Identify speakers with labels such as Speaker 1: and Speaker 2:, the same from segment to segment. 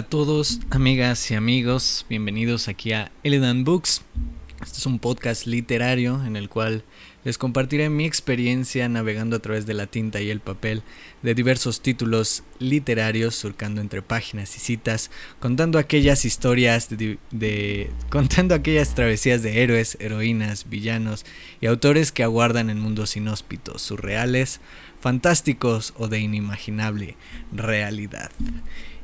Speaker 1: A todos, amigas y amigos, bienvenidos aquí a Eledan Books. Este es un podcast literario en el cual les compartiré mi experiencia navegando a través de la tinta y el papel de diversos títulos literarios, surcando entre páginas y citas, contando aquellas historias de, contando aquellas travesías de héroes, heroínas, villanos y autores que aguardan en mundos inhóspitos, surreales, fantásticos o de inimaginable realidad.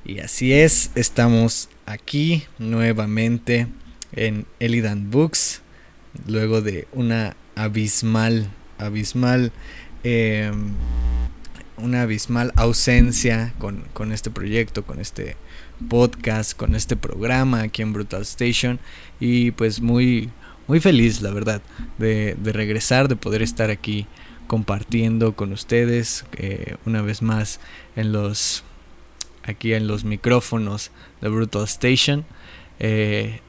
Speaker 1: Y así es, estamos aquí nuevamente en Elidan Books, luego de una abismal, abismal, em, una abismal ausencia con, con, este proyecto, con este podcast, con este programa aquí en Brutal Station. Y pues muy, muy feliz, la verdad, de, regresar, de poder estar aquí compartiendo con ustedes eh, una vez más en los aquí en los micrófonos de Brutal Station. Eh,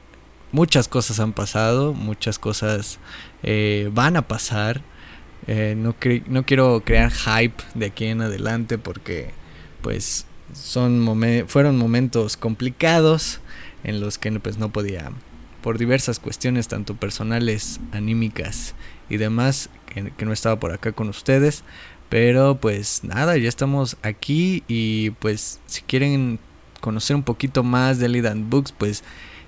Speaker 1: muchas cosas han pasado, muchas cosas eh, van a pasar. Eh, no, quiero crear hype de aquí en adelante porque pues son fueron momentos complicados en los que pues, no podía, por diversas cuestiones tanto personales, anímicas y demás, que no estaba por acá con ustedes, pero pues nada, ya estamos aquí y pues si quieren conocer un poquito más de Lead Books, pues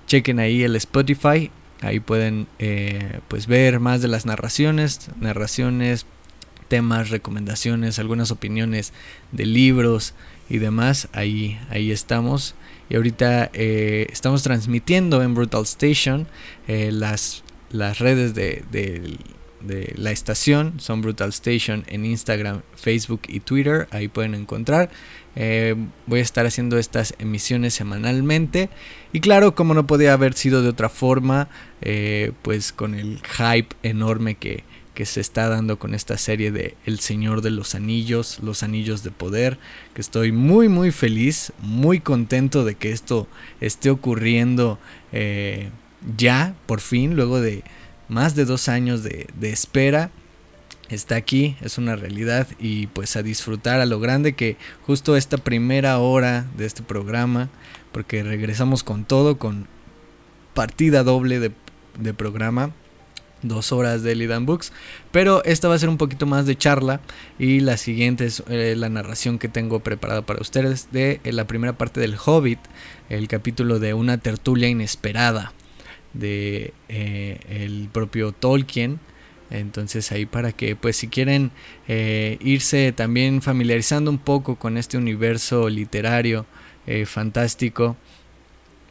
Speaker 1: chequen ahí el Spotify. Ahí pueden eh, pues ver más de las narraciones, narraciones, temas, recomendaciones, algunas opiniones de libros y demás. Ahí, ahí estamos. Y ahorita eh, estamos transmitiendo en Brutal Station eh, las, las redes de, de de la estación son Brutal Station en Instagram, Facebook y Twitter. Ahí pueden encontrar. Eh, voy a estar haciendo estas emisiones semanalmente. Y claro, como no podía haber sido de otra forma, eh, pues con el hype enorme que, que se está dando con esta serie de El Señor de los Anillos, los Anillos de Poder, que estoy muy muy feliz, muy contento de que esto esté ocurriendo eh, ya, por fin, luego de más de dos años de, espera está aquí, es una realidad y pues a disfrutar a lo grande que justo esta primera hora de este programa, porque regresamos con todo, con partida doble de, programa, dos horas de Lidan Books, pero esta va a ser un poquito más de charla y la siguiente es eh, la narración que tengo preparada para ustedes de eh, la primera parte del Hobbit, el capítulo de una tertulia inesperada de eh, el propio Tolkien. Entonces ahí para que pues si quieren eh, irse también familiarizando un poco con este universo literario eh, fantástico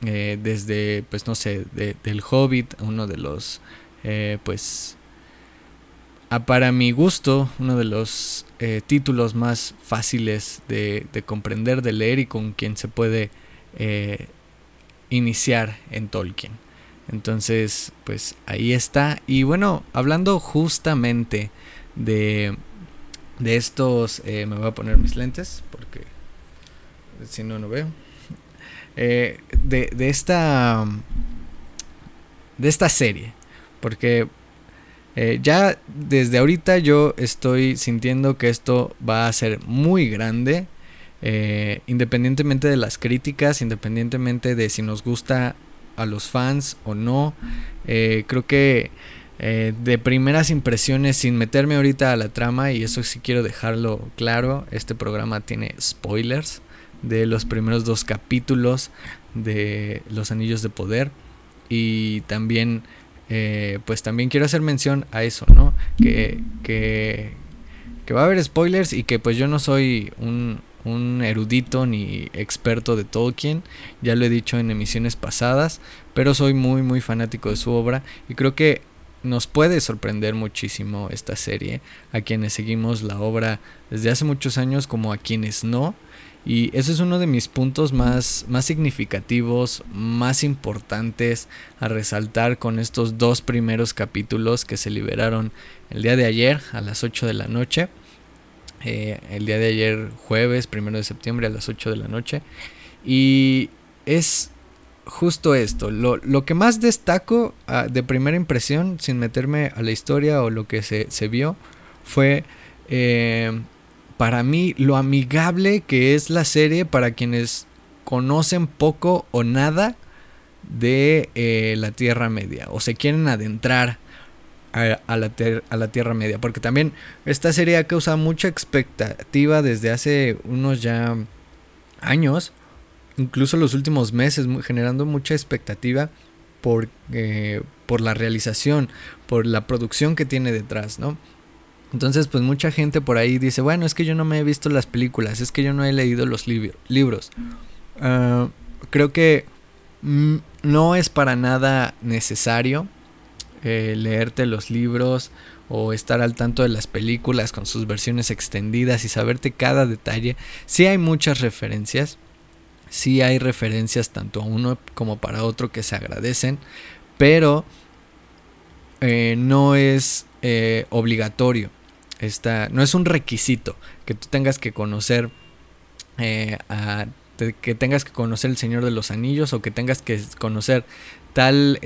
Speaker 1: desde pues no sé del Hobbit uno de los pues para mi gusto uno de los títulos más fáciles de, de, comprender de leer y con quien se puede iniciar en Tolkien. Entonces, pues ahí está. Y bueno, hablando justamente de, de estos, eh, me voy a poner mis lentes porque si no, no veo. Eh, de, de, esta, de esta serie. Porque eh, ya desde ahorita yo estoy sintiendo que esto va a ser muy grande. independientemente de las críticas, independientemente de si nos gusta a los fans o no. Eh, creo que eh, de primeras impresiones, sin meterme ahorita a la trama, y eso sí quiero dejarlo claro, este programa tiene spoilers de los primeros dos capítulos de Los Anillos de Poder. Y también, eh, pues también quiero hacer mención a eso, ¿no? Que, que, que va a haber spoilers y que pues yo no soy un, un erudito ni experto de Tolkien, ya lo he dicho en emisiones pasadas, pero soy muy muy fanático de su obra y creo que nos puede sorprender muchísimo esta serie a quienes seguimos la obra desde hace muchos años como a quienes no. Y ese es uno de mis puntos más, más significativos, más importantes a resaltar con estos dos primeros capítulos que se liberaron el día de ayer a las 8 de la noche. Eh, el día de ayer, jueves, primero de septiembre, a las 8 de la noche. Y es justo esto. Lo, que más destaco ah, de primera impresión, sin meterme a la historia o lo que se, vio, fue eh, para mí lo amigable que es la serie para quienes conocen poco o nada de eh, la Tierra Media o se quieren adentrar a, la a, la Tierra Media. Porque también esta serie ha causado mucha expectativa desde hace unos ya años, incluso los últimos meses, generando mucha expectativa por, eh, por la realización, por la producción que tiene detrás, ¿no? Entonces, pues mucha gente por ahí dice, bueno, es que yo no me he visto las películas, es que yo no he leído los libros. Ah, creo que mm, no es para nada necesario eh, leerte los libros o estar al tanto de las películas con sus versiones extendidas y saberte cada detalle. Sí hay muchas referencias, sí hay referencias tanto a uno como para otro que se agradecen, pero eh, no es eh, obligatorio. Esta, no es un requisito que tú tengas que conocer que tengas que conocer el Señor de los Anillos o que tengas que conocer tal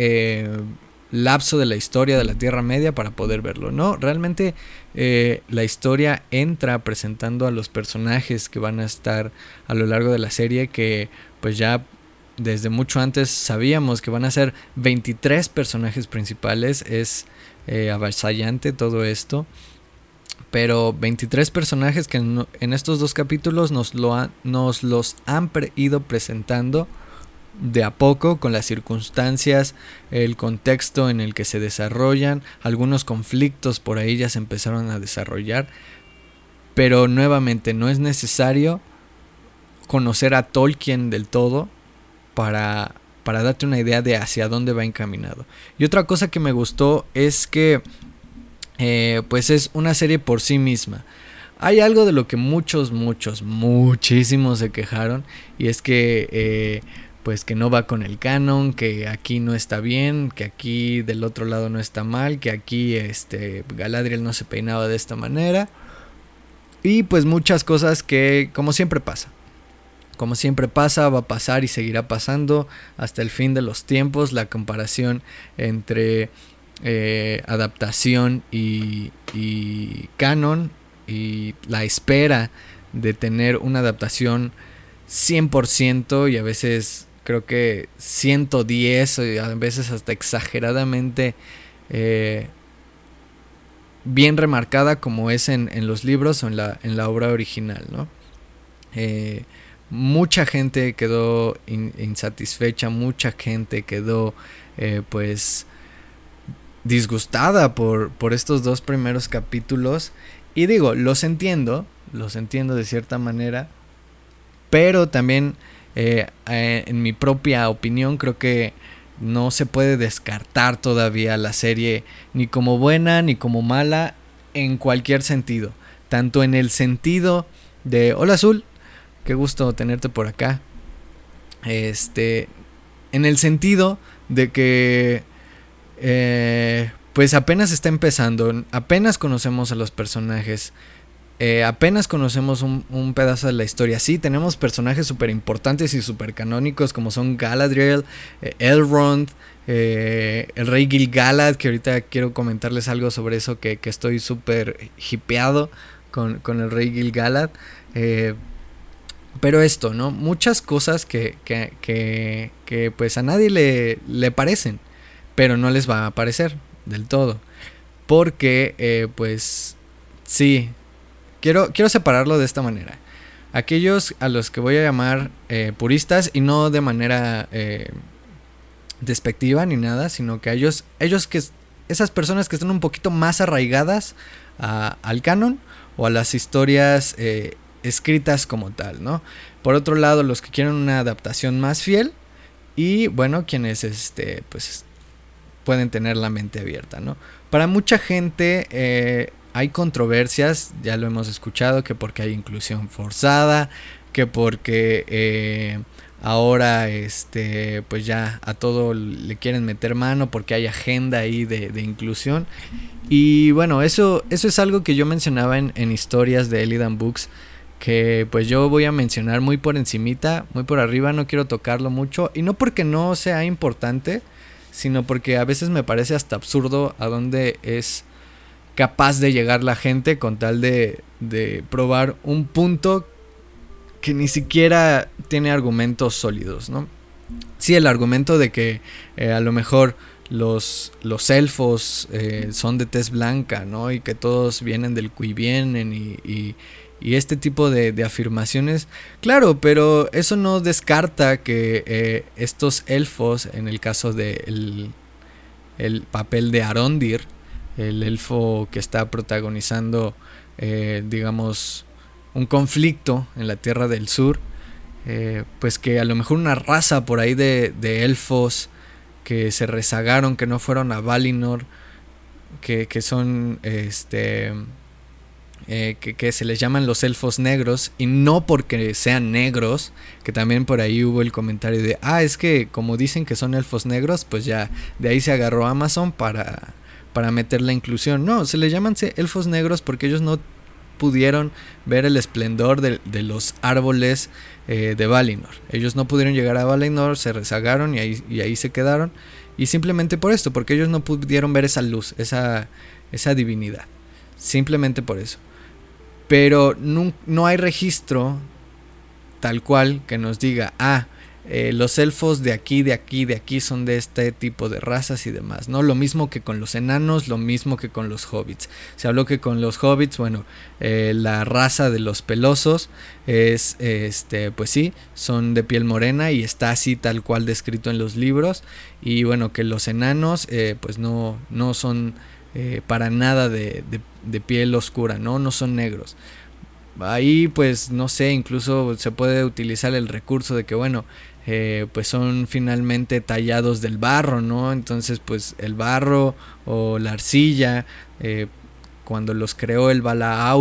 Speaker 1: lapso de la historia de la Tierra Media para poder verlo. No, realmente eh, la historia entra presentando a los personajes que van a estar a lo largo de la serie que pues ya desde mucho antes sabíamos que van a ser 23 personajes principales. Es eh, avasallante todo esto. Pero 23 personajes que en, estos dos capítulos nos, lo nos los han ido presentando de a poco con las circunstancias, el contexto en el que se desarrollan, algunos conflictos por ahí ya se empezaron a desarrollar, pero nuevamente no es necesario conocer a Tolkien del todo para, para darte una idea de hacia dónde va encaminado. Y otra cosa que me gustó es que eh, pues es una serie por sí misma. Hay algo de lo que muchos, muchos, muchísimos se quejaron y es que eh, pues que no va con el canon, que aquí no está bien, que aquí del otro lado no está mal, que aquí este Galadriel no se peinaba de esta manera. Y pues muchas cosas que como siempre pasa. Como siempre pasa, va a pasar y seguirá pasando hasta el fin de los tiempos. La comparación entre eh, adaptación y, y canon y la espera de tener una adaptación 100% y a veces creo que 110, a veces hasta exageradamente eh, bien remarcada como es en, los libros o en la, en la obra original, ¿no? Eh, mucha gente quedó insatisfecha, mucha gente quedó eh, pues disgustada por, por estos dos primeros capítulos y digo, los entiendo, los entiendo de cierta manera, pero también eh, eh, en mi propia opinión, creo que no se puede descartar todavía la serie ni como buena ni como mala en cualquier sentido. Tanto en el sentido de hola azul, qué gusto tenerte por acá. Este, en el sentido de que eh, pues apenas está empezando, apenas conocemos a los personajes. Eh, apenas conocemos un, pedazo de la historia. Sí, tenemos personajes súper importantes y súper canónicos como son Galadriel, eh, Elrond, eh, el rey Gil-galad, que ahorita quiero comentarles algo sobre eso, que, estoy súper hipeado con, el rey Gil-galad. pero esto, ¿no? Muchas cosas que, que, que, pues a nadie le, le parecen, pero no les va a parecer del todo. Porque, pues, sí, Quiero, quiero separarlo de esta manera. Aquellos a los que voy a llamar eh, puristas y no de manera eh, despectiva ni nada, sino que ellos, ellos que esas personas que están un poquito más arraigadas al canon o a las historias eh, escritas como tal, ¿no? Por otro lado, los que quieren una adaptación más fiel y bueno, quienes este, pues pueden tener la mente abierta, ¿no? Para mucha gente hay controversias, ya lo hemos escuchado, que porque hay inclusión forzada, que porque eh, ahora este pues ya a todo le quieren meter mano porque hay agenda ahí de, inclusión. Y bueno, eso, eso es algo que yo mencionaba en, en historias de Elidan Books que pues yo voy a mencionar muy por encimita, muy por arriba, no quiero tocarlo mucho y no porque no sea importante, sino porque a veces me parece hasta absurdo a dónde es capaz de llegar la gente con tal de, de probar un punto que ni siquiera tiene argumentos sólidos, ¿no? Sí, el argumento de que eh, a lo mejor los, los elfos eh, son de tez blanca, ¿no? Y que todos vienen del cui vienen y, y, este tipo de, afirmaciones. Claro, pero eso no descarta que eh, estos elfos, en el caso de el, papel de Arondir, el elfo que está protagonizando, digamos, un conflicto en la Tierra del Sur, eh, pues que a lo mejor una raza por ahí de, elfos que se rezagaron, que no fueron a Valinor, que, son, este, eh, que, se les llaman los elfos negros, y no porque sean negros, que también por ahí hubo el comentario de, ah, es que como dicen que son elfos negros, pues ya de ahí se agarró Amazon para, para meter la inclusión. No, se les llaman elfos negros porque ellos no pudieron ver el esplendor de, los árboles eh, de Valinor. Ellos no pudieron llegar a Valinor, se rezagaron y ahí, se quedaron. Y simplemente por esto, porque ellos no pudieron ver esa luz, esa, esa divinidad. Simplemente por eso. Pero no, no hay registro tal cual que nos diga, ah, eh, los elfos de aquí, de aquí, de aquí son de este tipo de razas y demás, ¿no? Lo mismo que con los enanos, lo mismo que con los hobbits. Se habló que con los hobbits, bueno, eh, la raza de los pelosos es, este, pues sí, son de piel morena y está así tal cual descrito en los libros. Y bueno, que los enanos, eh, pues no, no son para nada de, de piel oscura, ¿no? No son negros ahí pues no sé, incluso se puede utilizar el recurso de que bueno, eh, pues son finalmente tallados del barro, ¿no? Entonces pues el barro o la arcilla, eh, cuando los creó el Bala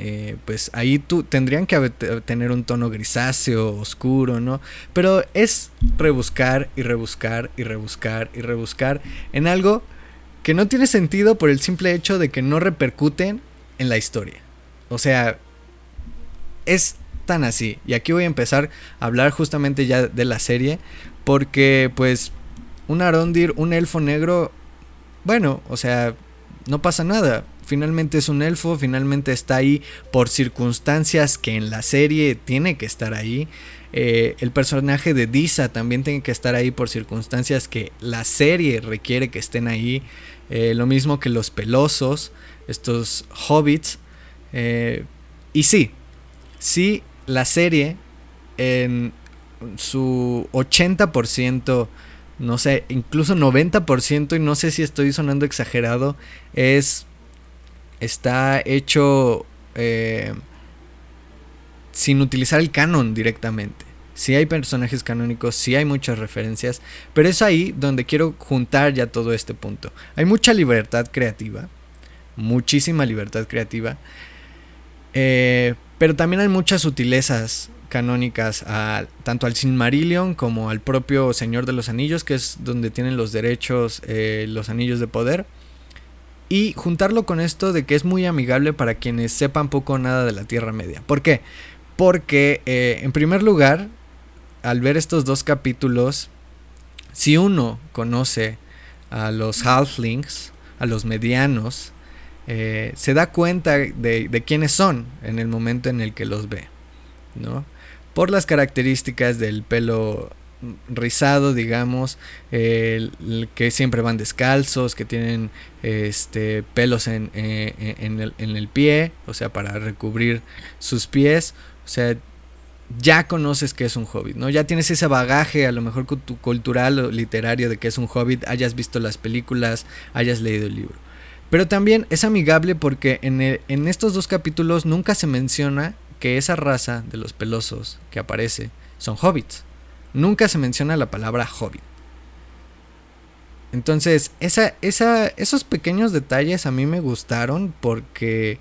Speaker 1: eh, pues ahí tú, tendrían que tener un tono grisáceo, oscuro, ¿no? Pero es rebuscar y rebuscar y rebuscar y rebuscar en algo que no tiene sentido por el simple hecho de que no repercuten en la historia. O sea, es así. Y aquí voy a empezar a hablar justamente ya de la serie. Porque pues un Arondir, un elfo negro, bueno, o sea, no pasa nada. Finalmente es un elfo, finalmente está ahí por circunstancias que en la serie tiene que estar ahí. Eh, el personaje de Disa también tiene que estar ahí por circunstancias que la serie requiere que estén ahí. Eh, lo mismo que los pelosos, estos hobbits. Eh, y sí, sí la serie en su 80%, no sé, incluso 90%, y no sé si estoy sonando exagerado, es. Está hecho eh, sin utilizar el canon directamente. Sí hay personajes canónicos, sí hay muchas referencias, pero es ahí donde quiero juntar ya todo este punto. Hay mucha libertad creativa, muchísima libertad creativa, eh, pero también hay muchas sutilezas canónicas a, tanto al Silmarillion como al propio Señor de los Anillos, que es donde tienen los derechos eh, los anillos de poder. Y juntarlo con esto de que es muy amigable para quienes sepan poco o nada de la Tierra Media. ¿Por qué? Porque, eh, en primer lugar, al ver estos dos capítulos, si uno conoce a los halflings, a los medianos, eh, se da cuenta de, quiénes son en el momento en el que los ve, ¿no? Por las características del pelo rizado, digamos, que siempre van descalzos, que tienen este, pelos en, eh, en, el, en, el, pie, o sea, para recubrir sus pies, o sea, ya conoces que es un hobbit, ¿no? Ya tienes ese bagaje, a lo mejor cultural o literario de que es un hobbit, hayas visto las películas, hayas leído el libro. Pero también es amigable porque en, estos dos capítulos nunca se menciona que esa raza de los pelosos que aparece son hobbits. Nunca se menciona la palabra hobbit. Entonces, esa, esa, esos pequeños detalles a mí me gustaron porque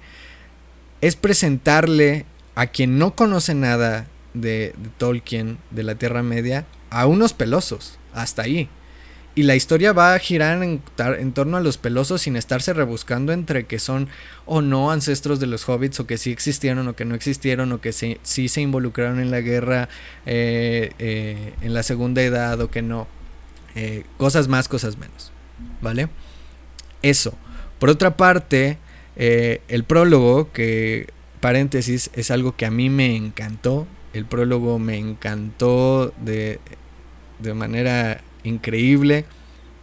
Speaker 1: es presentarle a quien no conoce nada de, de Tolkien, de la Tierra Media, a unos pelosos. Hasta ahí. Y la historia va a girar en, torno a los pelosos sin estarse rebuscando entre que son o no ancestros de los hobbits, o que sí existieron o que no existieron, o que sí, se involucraron en la guerra eh, eh, en la segunda edad o que no. Eh, cosas más, cosas menos. ¿Vale? Eso. Por otra parte, el prólogo que paréntesis, es algo que a mí me encantó. El prólogo me encantó de, de manera increíble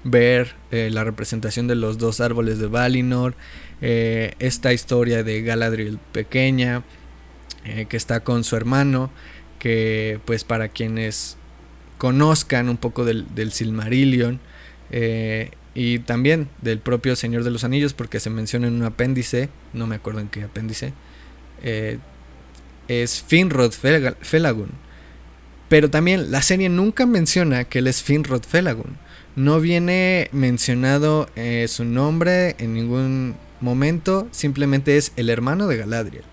Speaker 1: ver eh, la representación de los dos árboles de Valinor, eh, esta historia de Galadriel pequeña, eh, que está con su hermano, que pues para quienes conozcan un poco del, Silmarillion, y también del propio Señor de los Anillos, porque se menciona en un apéndice, no me acuerdo en qué apéndice, es Finrod Felagund. Pero también la serie nunca menciona que él es Finrod Felagund. No viene mencionado eh, su nombre en ningún momento, simplemente es el hermano de Galadriel.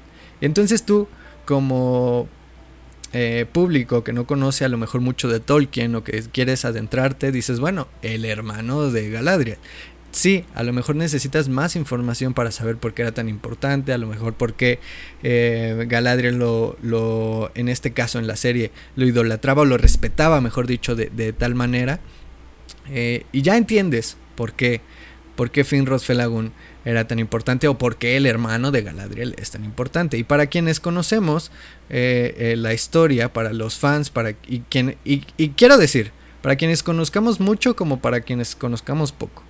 Speaker 1: Entonces tú, como eh, público que no conoce a lo mejor mucho de Tolkien o que quieres adentrarte, dices, bueno, el hermano de Galadriel. Sí, a lo mejor necesitas más información para saber por qué era tan importante, a lo mejor por qué eh, Galadriel lo, lo, en este caso en la serie, lo idolatraba o lo respetaba, mejor dicho, de, de tal manera eh, y ya entiendes por qué, por qué Finrod Felagund era tan importante o por qué el hermano de Galadriel es tan importante. Y para quienes conocemos eh, eh, la historia, para los fans, para y, quien, y, quiero decir, para quienes conozcamos mucho como para quienes conozcamos poco.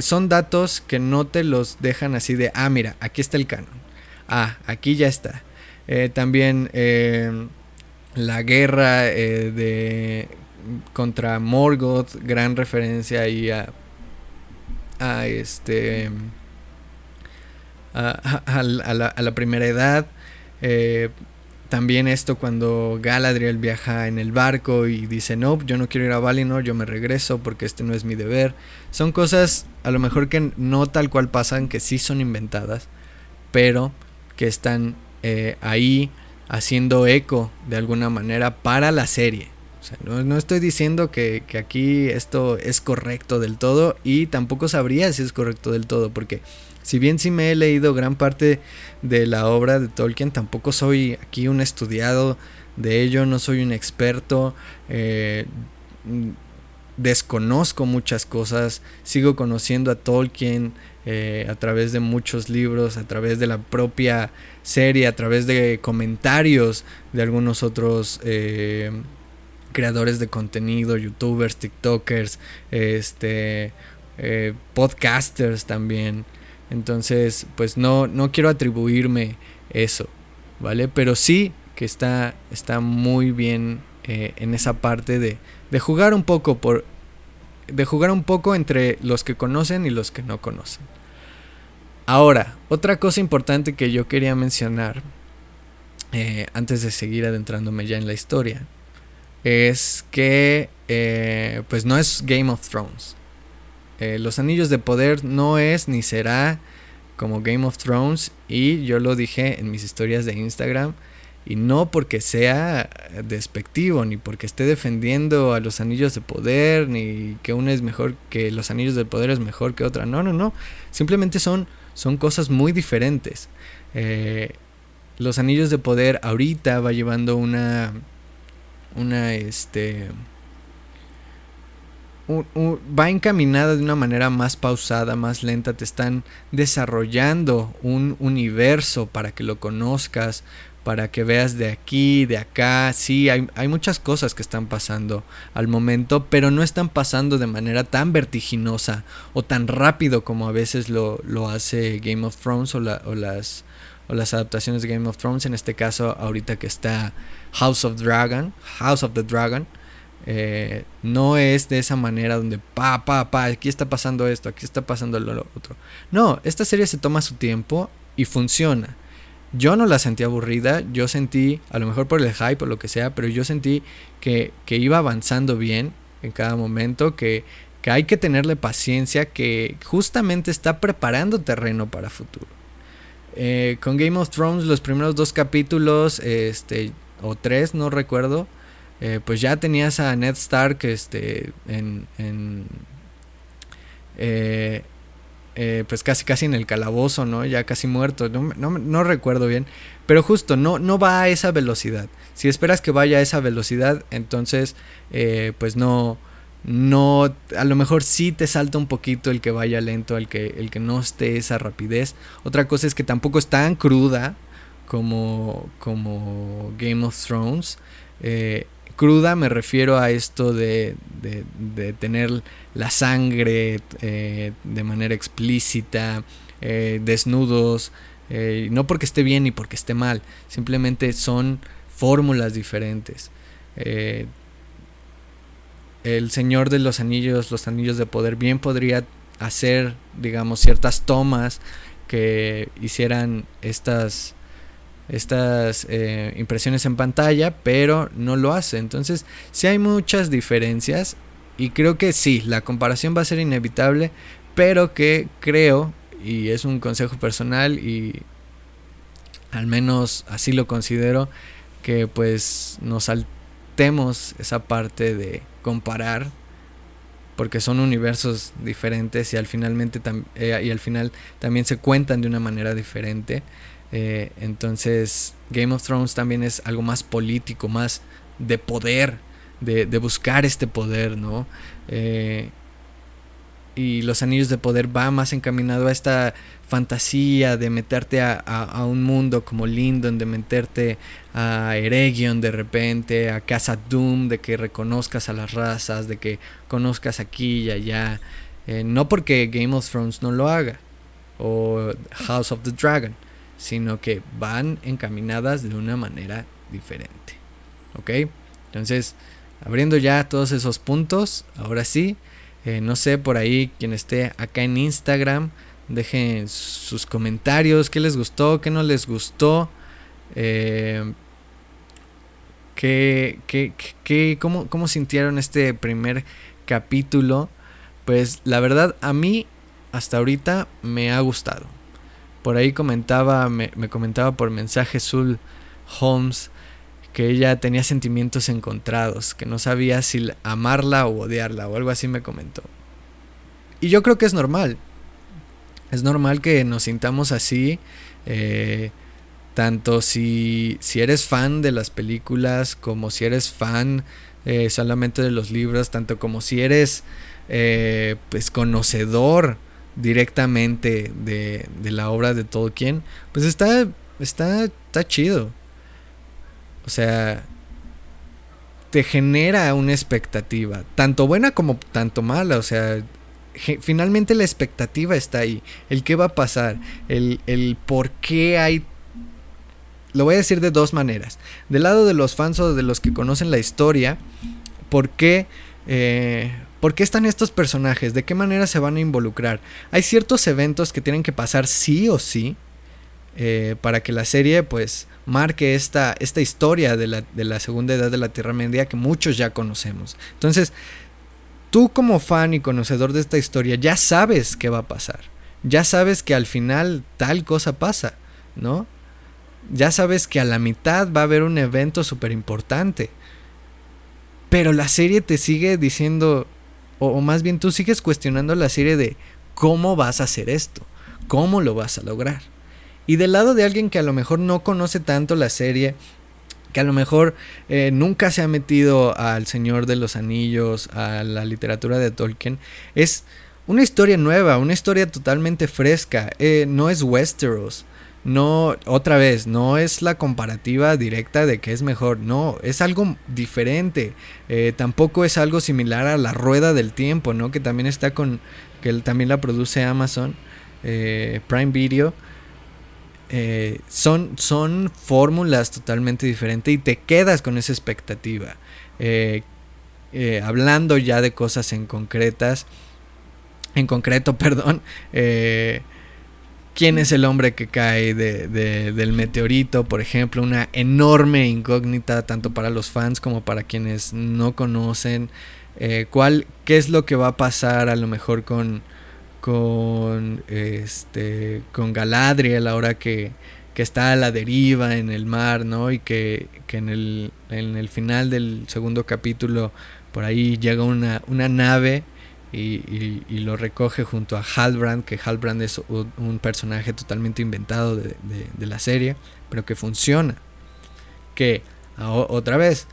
Speaker 1: Son datos que no te los dejan así de, ah, mira, aquí está el canon. Ah, aquí ya está. también la guerra de contra Morgoth, gran referencia ahí a, a este a, la, primera edad. Eh, también esto cuando Galadriel viaja en el barco y dice, no, yo no quiero ir a Valinor, yo me regreso porque este no es mi deber. Son cosas a lo mejor que no tal cual pasan, que sí son inventadas, pero que están eh, ahí haciendo eco de alguna manera para la serie no, estoy diciendo que, aquí esto es correcto del todo y tampoco sabría si es correcto del todo, porque si bien sí me he leído gran parte de la obra de Tolkien, tampoco soy aquí un estudiado de ello, no soy un experto, eh, desconozco muchas cosas, sigo conociendo a Tolkien eh, a través de muchos libros, a través de la propia serie, a través de comentarios de algunos otros eh, creadores de contenido, youtubers, tiktokers, este, podcasters también. Entonces, pues no, no quiero atribuirme eso, ¿vale? Pero sí que está, está muy bien eh, en esa parte de, de jugar un poco por... De jugar un poco entre los que conocen y los que no conocen. Ahora, otra cosa importante que yo quería mencionar eh, antes de seguir adentrándome ya en la historia es que eh, pues no es Game of Thrones. Eh, los Anillos de Poder no es ni será como Game of Thrones y yo lo dije en mis historias de Instagram y no porque sea despectivo ni porque esté defendiendo a los Anillos de Poder ni que una es mejor que los Anillos de Poder es mejor que otra. No, no, no. Simplemente son, son cosas muy diferentes. Eh, los Anillos de Poder ahorita va llevando una una este va encaminada de una manera más pausada, más lenta, te están desarrollando un universo para que lo conozcas, para que veas de aquí, de acá, sí, hay, hay muchas cosas que están pasando al momento, pero no están pasando de manera tan vertiginosa o tan rápido como a veces lo, lo hace Game of Thrones o, o las o las adaptaciones de Game of Thrones, en este caso ahorita que está House of Dragon, House of the Dragon, eh, no es de esa manera donde pa, pa, pa, aquí está pasando esto, aquí está pasando lo otro. No, esta serie se toma su tiempo y funciona. Yo no la sentí aburrida, yo sentí, a lo mejor por el hype o lo que sea, pero yo sentí que, que iba avanzando bien en cada momento, que, que hay que tenerle paciencia, que justamente está preparando terreno para futuro. Eh, con Game of Thrones, los primeros dos capítulos, este, o tres, no recuerdo, eh, pues ya tenías a Ned Stark este, en, en eh, pues casi casi en el calabozo, ¿no? Ya casi muerto, no, no, recuerdo bien, pero justo no, no va a esa velocidad. Si esperas que vaya a esa velocidad, entonces pues no, no a lo mejor sí te salta un poquito el que vaya lento el que el que no esté esa rapidez otra cosa es que tampoco es tan cruda como, como Game of Thrones. Eh, cruda me refiero a esto de, de, tener la sangre eh, de manera explícita, eh, desnudos, no porque esté bien ni porque esté mal, simplemente son fórmulas diferentes. el Señor de los Anillos, los Anillos de Poder, bien podría hacer, digamos, ciertas tomas que hicieran estas estas eh, impresiones en pantalla, pero no lo hace. Entonces, sí hay muchas diferencias y creo que sí, la comparación va a ser inevitable, pero que creo, y es un consejo personal y al menos así lo considero, que pues nos saltemos esa parte de comparar porque son universos diferentes y al finalmente eh, y al final también se cuentan de una manera diferente eh, entonces, Game of Thrones también es algo más político, más de poder, de, buscar este poder, ¿no? Eh, y los anillos de poder va más encaminado a esta fantasía de meterte a, un mundo como Lindon, de meterte a Eregion de repente, a Casa Doom, de que reconozcas a las razas, de que conozcas aquí y allá. Eh, no porque Game of Thrones no lo haga, o House of the Dragon sino que van encaminadas de una manera diferente. ¿Ok? Entonces, abriendo ya todos esos puntos, ahora sí, eh, no sé, por ahí quien esté acá en Instagram, dejen sus comentarios, qué les gustó, qué no les gustó, eh, qué, qué, qué, cómo, cómo sintieron este primer capítulo. Pues la verdad, a mí hasta ahorita me ha gustado. Por ahí comentaba, me, comentaba por mensaje Zul Holmes que ella tenía sentimientos encontrados, que no sabía si amarla o odiarla o algo así me comentó. Y yo creo que es normal. Es normal que nos sintamos así. Eh, tanto si, si eres fan de las películas como si eres fan eh, solamente de los libros, tanto como si eres eh, pues conocedor directamente de, la obra de Tolkien, pues está, está, está chido. O sea, te genera una expectativa, tanto buena como tanto mala. O sea, finalmente la expectativa está ahí. El qué va a pasar, el, el por qué hay... Lo voy a decir de dos maneras. Del lado de los fans o de los que conocen la historia, por qué... Eh, ¿Por qué están estos personajes? ¿De qué manera se van a involucrar? Hay ciertos eventos que tienen que pasar sí o sí eh, para que la serie pues marque esta, esta historia de la, de la segunda edad de la Tierra Media que muchos ya conocemos. Entonces, tú como fan y conocedor de esta historia ya sabes qué va a pasar. Ya sabes que al final tal cosa pasa, ¿no? Ya sabes que a la mitad va a haber un evento súper importante. Pero la serie te sigue diciendo, o, más bien tú sigues cuestionando la serie de cómo vas a hacer esto, cómo lo vas a lograr. Y del lado de alguien que a lo mejor no conoce tanto la serie, que a lo mejor eh, nunca se ha metido al Señor de los Anillos, a la literatura de Tolkien, es una historia nueva, una historia totalmente fresca. Eh, no es Westeros, no, otra vez, no es la comparativa directa de que es mejor, no, es algo diferente. Eh, tampoco es algo similar a la rueda del tiempo, ¿no? Que también está con, que también la produce Amazon, eh, Prime Video. Eh, son, son fórmulas totalmente diferentes y te quedas con esa expectativa. hablando ya de cosas en concretas, en concreto, perdón, quién es el hombre que cae del meteorito, por ejemplo, una enorme incógnita tanto para los fans como para quienes no conocen. Eh, ¿cuál, ¿Qué es lo que va a pasar a lo mejor con, con, este, con Galadriel ahora que, que está a la deriva en el mar, ¿no? Y que, que en, el, en el final del segundo capítulo por ahí llega una, una nave y, lo recoge junto a Halbrand, que Halbrand es un, personaje totalmente inventado de, la serie, pero que funciona. Que otra vez,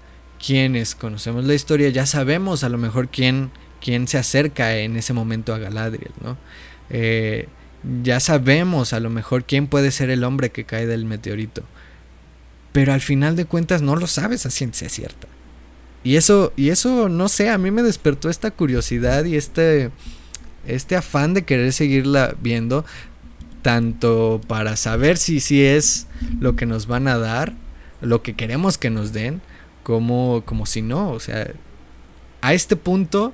Speaker 1: quienes conocemos la historia ya sabemos a lo mejor quién, quién se acerca en ese momento a Galadriel, ¿no? Eh, ya sabemos a lo mejor quién puede ser el hombre que cae del meteorito. pero al final de cuentas no lo sabes a ciencia cierta. Y eso, y eso, no sé, a mí me despertó esta curiosidad y este, este afán de querer seguirla viendo, tanto para saber si, si es lo que nos van a dar, lo que queremos que nos den, como, como si no. O sea, a este punto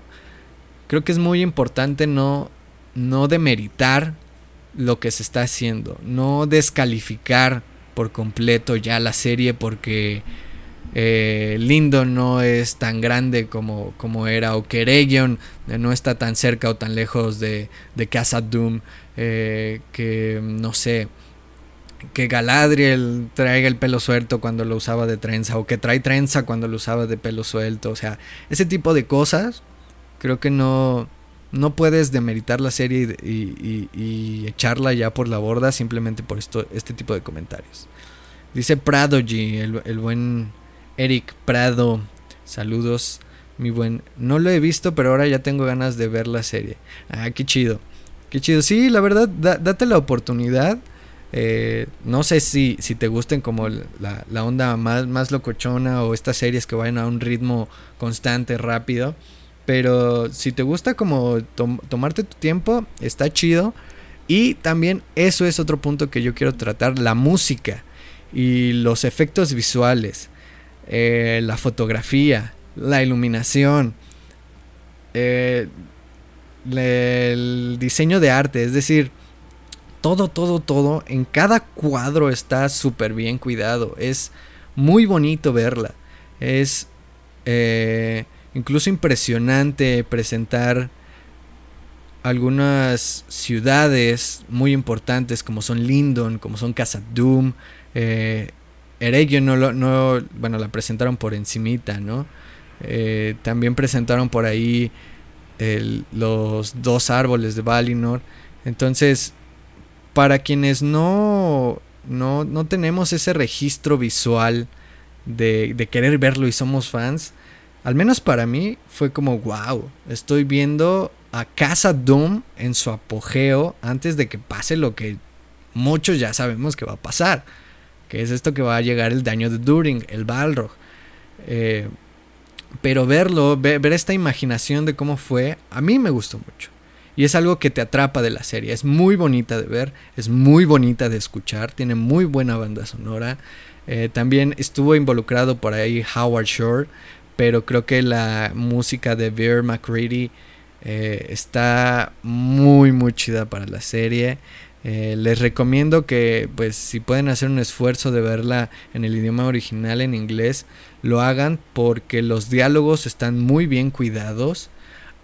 Speaker 1: creo que es muy importante no, no demeritar lo que se está haciendo, no descalificar por completo ya la serie porque eh, Lindo no es tan grande como, como era o que Region no está tan cerca o tan lejos de, de Casa Doom eh, que no sé que Galadriel traiga el pelo suelto cuando lo usaba de trenza o que trae trenza cuando lo usaba de pelo suelto o sea ese tipo de cosas creo que no no puedes demeritar la serie y, echarla ya por la borda simplemente por esto, este tipo de comentarios. Dice Pradogy, el, el buen Eric Prado, saludos, mi buen. No lo he visto, pero ahora ya tengo ganas de ver la serie. Ah, qué chido. Qué chido. Sí, la verdad, date la oportunidad. Eh, no sé si, si te gusten como la, la, onda más, más locochona o estas series que vayan a un ritmo constante, rápido. Pero si te gusta como tomarte tu tiempo, está chido. Y también eso es otro punto que yo quiero tratar, la música y los efectos visuales. Eh, la fotografía, la iluminación, eh, el diseño de arte, es decir, todo, todo, todo, en cada cuadro está súper bien cuidado, es muy bonito verla, es eh, incluso impresionante presentar algunas ciudades muy importantes como son Lindon, como son Casa Doom, Eregio no, lo, no, bueno, la presentaron por encimita, ¿no? Eh, también presentaron por ahí los dos árboles de Valinor. Entonces, para quienes no, no, no tenemos ese registro visual de, de, querer verlo y somos fans, al menos para mí fue como, wow, estoy viendo a Casa Doom en su apogeo antes de que pase lo que muchos ya sabemos que va a pasar que es esto que va a llegar el daño de During, el Balrog. Eh, pero verlo, ver, esta imaginación de cómo fue, a mí me gustó mucho. Y es algo que te atrapa de la serie. Es muy bonita de ver, es muy bonita de escuchar, tiene muy buena banda sonora. Eh, también estuvo involucrado por ahí Howard Shore, pero creo que la música de Bear McCready eh, está muy, muy chida para la serie. Eh, les recomiendo que, pues, si pueden hacer un esfuerzo de verla en el idioma original en inglés, lo hagan porque los diálogos están muy bien cuidados.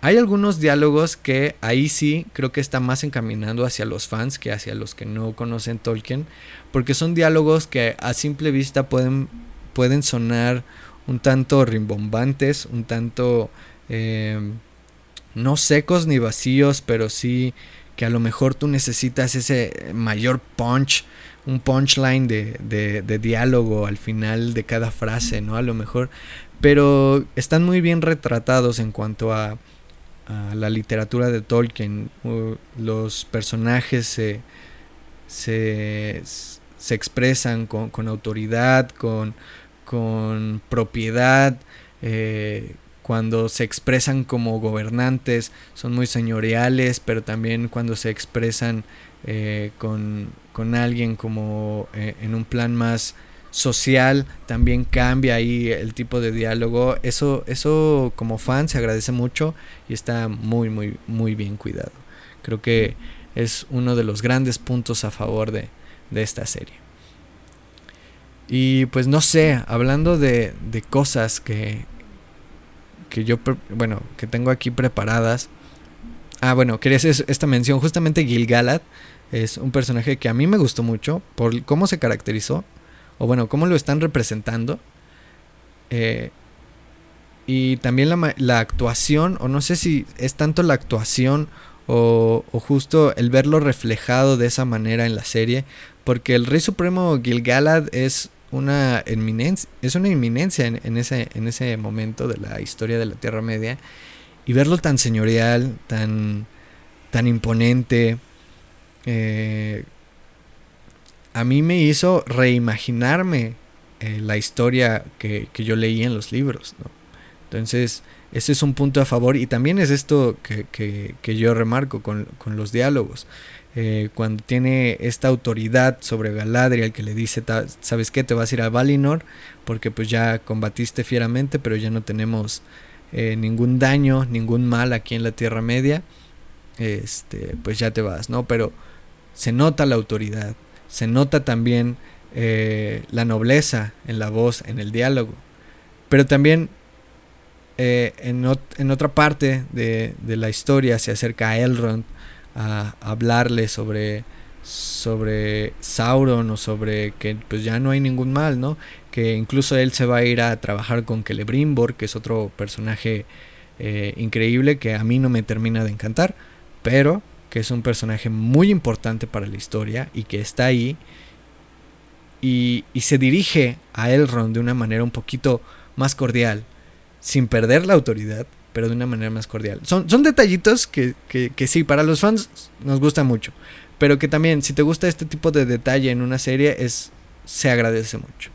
Speaker 1: Hay algunos diálogos que ahí sí creo que está más encaminando hacia los fans que hacia los que no conocen Tolkien, porque son diálogos que a simple vista pueden, pueden sonar un tanto rimbombantes, un tanto eh, no secos ni vacíos, pero sí que a lo mejor tú necesitas ese mayor punch, un punchline de, de, diálogo al final de cada frase, ¿no? A lo mejor, pero están muy bien retratados en cuanto a, la literatura de Tolkien. los personajes se, se, expresan con, autoridad, con, con propiedad, eh, cuando se expresan como gobernantes son muy señoriales, pero también cuando se expresan eh, con, alguien como eh, en un plan más social, también cambia ahí el tipo de diálogo. Eso, eso como fan se agradece mucho y está muy, muy, muy bien cuidado. Creo que es uno de los grandes puntos a favor de, esta serie. Y pues no sé, hablando de cosas que, que yo, bueno, que tengo aquí preparadas. Ah, bueno, quería hacer esta mención. Justamente Gil-galad es un personaje que a mí me gustó mucho por cómo se caracterizó, o bueno, cómo lo están representando. Eh, y también la, la, actuación, o no sé si es tanto la actuación o, o, justo el verlo reflejado de esa manera en la serie, porque el Rey Supremo Gil-galad es una es una inminencia en, ese, en ese momento de la historia de la Tierra Media. Y verlo tan señorial, tan, tan imponente, eh, a mí me hizo reimaginarme eh, la historia que, yo leí en los libros. Entonces, ese es un punto a favor y también es esto que, yo remarco con, los diálogos. Eh, cuando tiene esta autoridad sobre Galadriel que le dice, ¿sabes qué? Te vas a ir a Valinor porque pues ya combatiste fieramente, pero ya no tenemos eh, ningún daño, ningún mal aquí en la Tierra Media. Este, pues ya te vas, ¿no? Pero se nota la autoridad, se nota también eh, la nobleza en la voz, en el diálogo. Pero también eh, en, otra parte de, la historia se acerca a Elrond a, hablarle sobre, sobre Sauron o sobre que pues ya no hay ningún mal, ¿no? Que incluso él se va a ir a trabajar con Celebrimbor, que es otro personaje eh, increíble que a mí no me termina de encantar, pero que es un personaje muy importante para la historia y que está ahí y, se dirige a Elrond de una manera un poquito más cordial, sin perder la autoridad, pero de una manera más cordial. Son, son detallitos que, que, sí, para los fans nos gusta mucho, pero que también si te gusta este tipo de detalle en una serie es se agradece mucho.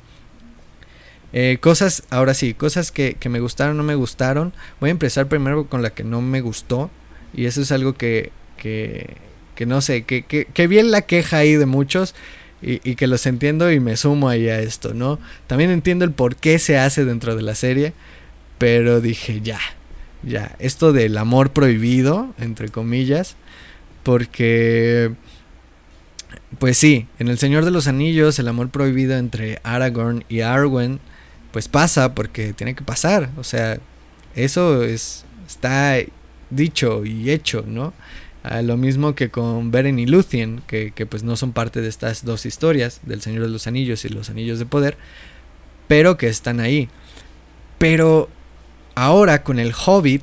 Speaker 1: Eh, cosas, ahora sí, cosas que, que me gustaron, no me gustaron. Voy a empezar primero con la que no me gustó. Y eso es algo que, que, que no sé, que, que, que vi la queja ahí de muchos y, que los entiendo y me sumo ahí a esto, ¿no? También entiendo el por qué se hace dentro de la serie, pero dije ya, ya, esto del amor prohibido, entre comillas, porque, pues sí, en El Señor de los Anillos el amor prohibido entre Aragorn y Arwen, pues pasa porque tiene que pasar, o sea, eso es, está dicho y hecho, ¿no? lo mismo que con Beren y Luthien, que, pues no son parte de estas dos historias, del Señor de los Anillos y los Anillos de Poder, pero que están ahí. Pero ahora con el Hobbit,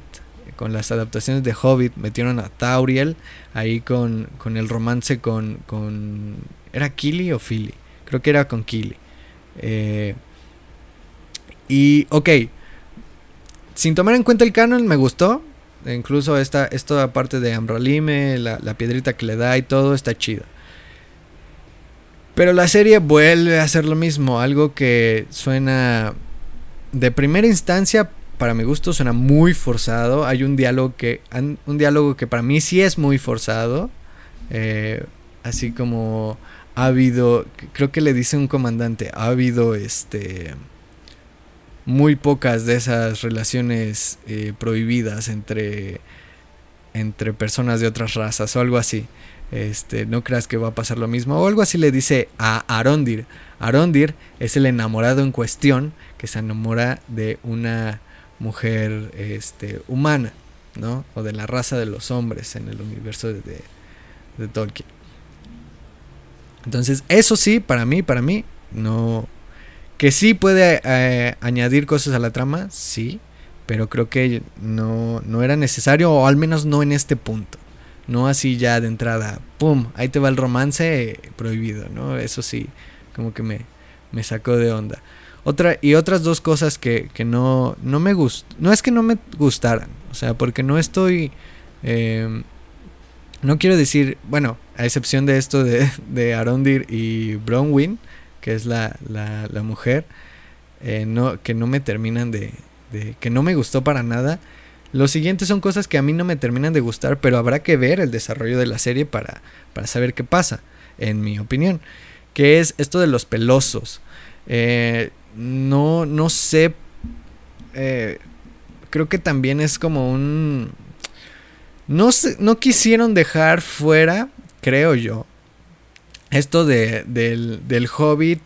Speaker 1: con las adaptaciones de Hobbit, metieron a Tauriel ahí con, con el romance con, con... ¿Era Kili o Philly? Creo que era con Kili. Eh, y, ok, sin tomar en cuenta el canon, me gustó. Incluso esta, esta parte de Amralime, la, la piedrita que le da y todo está chido. Pero la serie vuelve a hacer lo mismo, algo que suena de primera instancia, para mi gusto suena muy forzado. Hay un diálogo que, un diálogo que para mí sí es muy forzado. Eh, así como ha habido, creo que le dice un comandante, ha habido este muy pocas de esas relaciones eh, prohibidas entre, entre personas de otras razas o algo así. Este, no creas que va a pasar lo mismo. O algo así le dice a Arondir. Arondir es el enamorado en cuestión que se enamora de una mujer este, humana, ¿no? O de la raza de los hombres en el universo de, de Tolkien. Entonces, eso sí, para mí, para mí, no, que sí puede eh, añadir cosas a la trama, sí, pero creo que no, no era necesario, o al menos no en este punto. No así ya de entrada, ¡pum! Ahí te va el romance prohibido, ¿no? Eso sí, como que me, me sacó de onda. Otra, y otras dos cosas que, que no, no me gustan. No es que no me gustaran, o sea, porque no estoy. Em, no quiero decir, bueno, a excepción de esto de, de Arondir y Bronwyn, que es la, la, mujer, eh, no, que no me terminan de, que no me gustó para nada. Los siguientes son cosas que a mí no me terminan de gustar, pero habrá que ver el desarrollo de la serie para, para saber qué pasa, en mi opinión. Que es esto de los pelosos. Eh, no, no sé. Eh, creo que también es como un. No, no quisieron dejar fuera, creo yo, esto de, del, del hobbit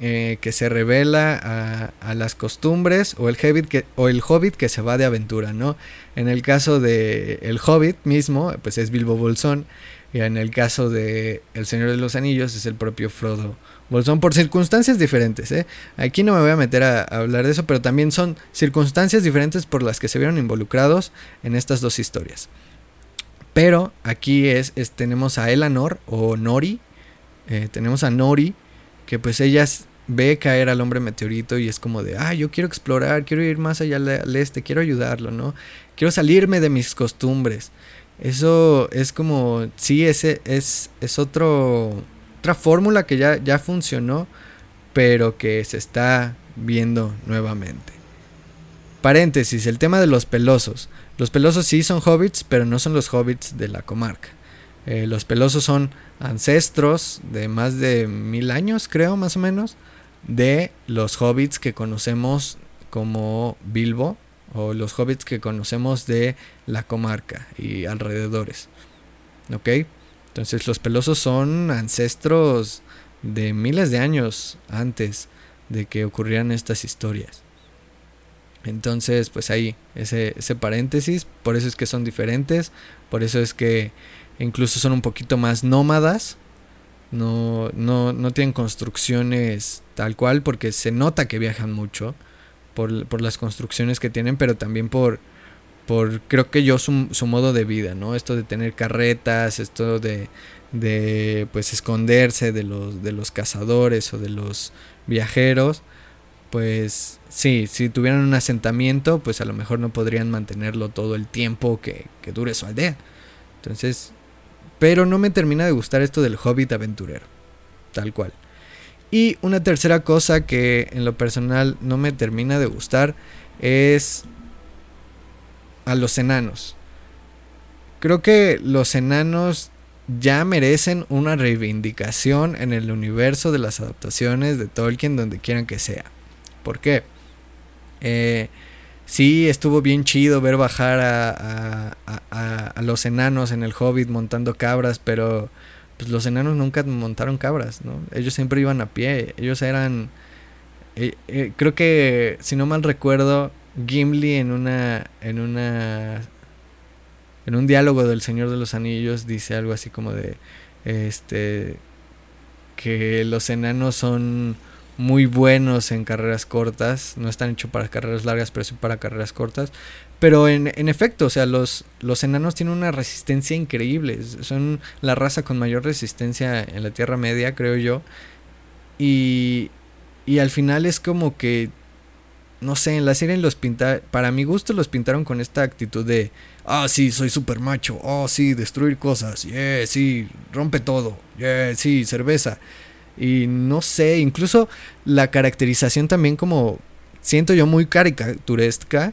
Speaker 1: eh, que se revela a, las costumbres o el, hobbit que, o el hobbit que se va de aventura, ¿no? En el caso de el hobbit mismo, pues es Bilbo Bolsón. Y en el caso de El Señor de los Anillos es el propio Frodo Bolsón por circunstancias diferentes. ¿eh? Aquí no me voy a meter a, hablar de eso, pero también son circunstancias diferentes por las que se vieron involucrados en estas dos historias. Pero aquí es, tenemos a Elanor o Nori, eh, tenemos a Nori, que pues ella ve caer al hombre meteorito y es como de, ah, yo quiero explorar, quiero ir más allá al este, quiero ayudarlo, ¿no? Quiero salirme de mis costumbres. Eso es como, sí, ese es, es otro, otra fórmula que ya, ya funcionó, pero que se está viendo nuevamente. Paréntesis, el tema de los pelosos. Los pelosos sí son hobbits, pero no son los hobbits de la comarca. Eh, los pelosos son ancestros de más de mil años, creo, más o menos, de los hobbits que conocemos como Bilbo o los hobbits que conocemos de la comarca y alrededores. ¿Ok? Entonces los pelosos son ancestros de miles de años antes de que ocurrieran estas historias. Entonces, pues ahí, ese, ese paréntesis, por eso es que son diferentes, por eso es que incluso son un poquito más nómadas, no, no, no tienen construcciones tal cual, porque se nota que viajan mucho por, por las construcciones que tienen, pero también por, por creo que yo, su, su modo de vida, ¿no? Esto de tener carretas, esto de, de pues esconderse de los, de los cazadores o de los viajeros pues sí, si tuvieran un asentamiento, pues a lo mejor no podrían mantenerlo todo el tiempo que, dure su aldea. Entonces, pero no me termina de gustar esto del hobbit aventurero, tal cual. Y una tercera cosa que en lo personal no me termina de gustar es a los enanos. Creo que los enanos ya merecen una reivindicación en el universo de las adaptaciones de Tolkien donde quieran que sea. ¿Por qué? Eh, sí, estuvo bien chido ver bajar a, a, los enanos en el Hobbit montando cabras, pero pues los enanos nunca montaron cabras, ¿no? Ellos siempre iban a pie, ellos eran... Eh, eh, creo que, si no mal recuerdo, Gimli en una... en una... en un diálogo del Señor de los Anillos dice algo así como de... este... que los enanos son muy buenos en carreras cortas. No están hechos para carreras largas, pero sí para carreras cortas. Pero en, en, efecto, o sea, los, los enanos tienen una resistencia increíble. Son la raza con mayor resistencia en la Tierra Media, creo yo. Y, y al final es como que, no sé, en la serie los pintaron, para mi gusto los pintaron con esta actitud de, ah, sí, soy super macho, oh, sí, destruir cosas, yeah, sí, rompe todo, yeah, sí, cerveza. Y no sé, incluso la caracterización también como siento yo muy caricaturesca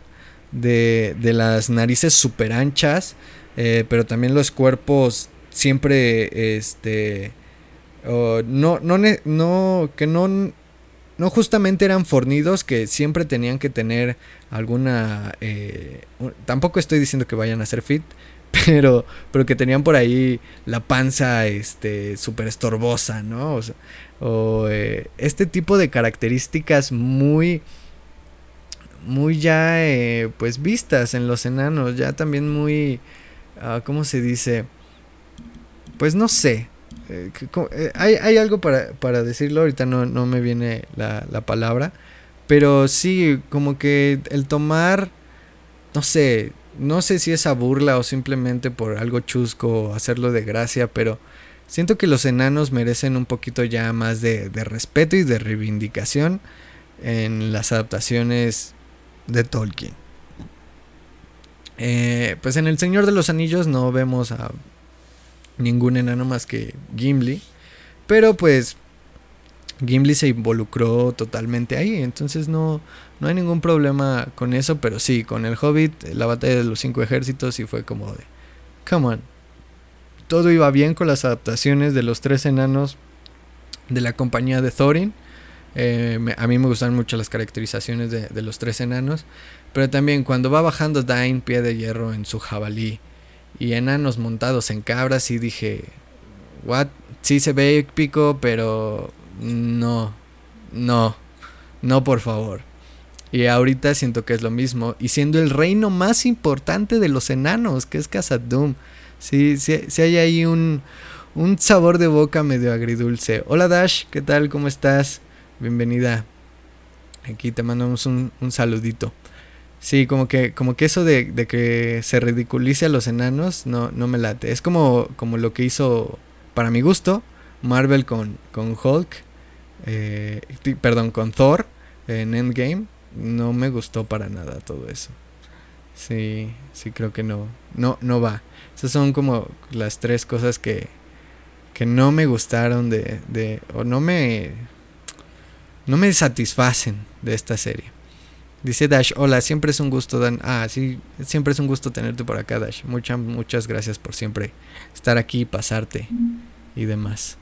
Speaker 1: de, de las narices super anchas, eh, pero también los cuerpos siempre, este, no, no, no, que no, no justamente eran fornidos, que siempre tenían que tener alguna, eh, tampoco estoy diciendo que vayan a ser fit, pero, pero que tenían por ahí la panza este súper estorbosa, ¿no? O, eh, este tipo de características muy muy ya eh, pues vistas en los enanos, ya también muy uh, ¿cómo se dice? Pues no sé. Eh, hay, hay, algo para, para, decirlo, ahorita no, no me viene la, la palabra. Pero sí, como que el tomar, no sé, no sé si es a burla o simplemente por algo chusco hacerlo de gracia, pero siento que los enanos merecen un poquito ya más de, respeto y de reivindicación en las adaptaciones de Tolkien. Eh, pues en El Señor de los Anillos no vemos a ningún enano más que Gimli, pero pues Gimli se involucró totalmente ahí, entonces no, no hay ningún problema con eso, pero sí, con el Hobbit, la batalla de los cinco ejércitos, y fue como de, come on. Todo iba bien con las adaptaciones de los tres enanos de la compañía de Thorin. Eh, a mí me gustan mucho las caracterizaciones de, de, los tres enanos. Pero también cuando va bajando Dain pie de hierro en su jabalí y enanos montados en cabras, y dije, what? Sí se ve épico, pero no, no, no por favor. Y ahorita siento que es lo mismo. Y siendo el reino más importante de los enanos, que es Casa Doom. Sí, sí, hay ahí un, un sabor de boca medio agridulce. Hola Dash, ¿qué tal? ¿Cómo estás? Bienvenida. Aquí te mandamos un, un saludito. Sí, como que, como que eso de, de, que se ridiculice a los enanos no, no me late. Es como, como lo que hizo, para mi gusto, Marvel con, con Hulk eh, perdón, con Thor en Endgame, no me gustó para nada todo eso. Sí, sí creo que no, no, no va. Esas son como las tres cosas que, que no me gustaron de, de, o no me, no me satisfacen de esta serie. Dice Dash, hola, siempre es un gusto, Dan. Ah, sí, siempre es un gusto tenerte por acá, Dash. Muchas, muchas gracias por siempre estar aquí, pasarte y demás.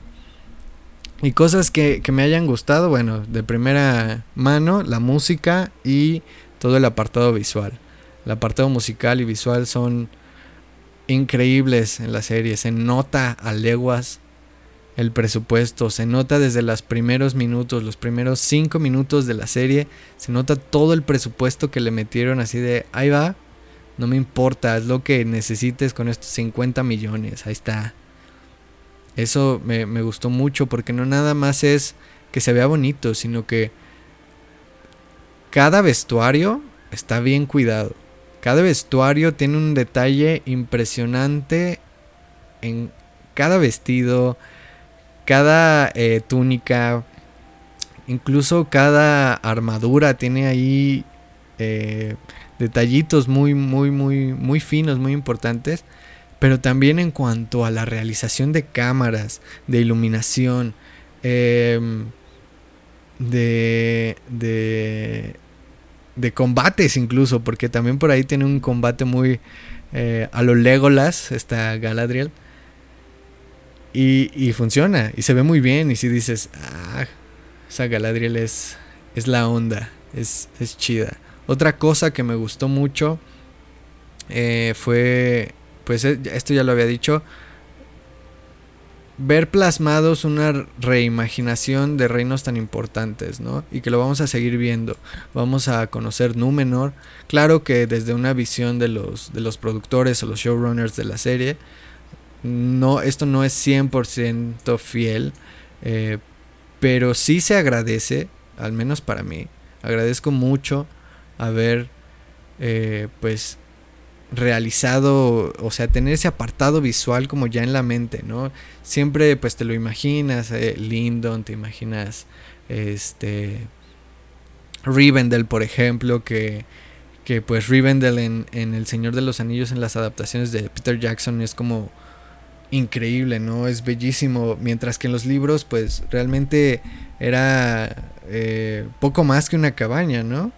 Speaker 1: Y cosas que, que me hayan gustado, bueno, de primera mano, la música y todo el apartado visual. El apartado musical y visual son increíbles en la serie. Se nota a leguas el presupuesto. Se nota desde los primeros minutos, los primeros cinco minutos de la serie. Se nota todo el presupuesto que le metieron así de, ahí va. No me importa, es lo que necesites con estos 50 millones. Ahí está. Eso me, me gustó mucho porque no nada más es que se vea bonito, sino que cada vestuario está bien cuidado. Cada vestuario tiene un detalle impresionante en cada vestido, cada eh, túnica, incluso cada armadura tiene ahí eh, detallitos muy, muy, muy, muy finos, muy importantes. Pero también en cuanto a la realización de cámaras, de iluminación, em, de, de, combates incluso, porque también por ahí tiene un combate muy eh, a lo Legolas, está Galadriel. Y, funciona, y se ve muy bien. Y si dices, ah, esa Galadriel es, es la onda, es, es chida. Otra cosa que me gustó mucho eh, fue, pues eh, esto ya lo había dicho, ver plasmados una reimaginación de reinos tan importantes, ¿no? Y que lo vamos a seguir viendo. Vamos a conocer Númenor. Claro que desde una visión de los, de los productores o los showrunners de la serie, no, esto no es 100% fiel, eh, pero sí se agradece, al menos para mí, agradezco mucho haber eh, pues realizado, o sea, tener ese apartado visual como ya en la mente, ¿no? Siempre pues te lo imaginas, eh, Lindon, te imaginas este Rivendell, por ejemplo, que, que pues Rivendell en, en El Señor de los Anillos en las adaptaciones de Peter Jackson es como increíble, ¿no? Es bellísimo, mientras que en los libros pues realmente era eh, poco más que una cabaña, ¿no?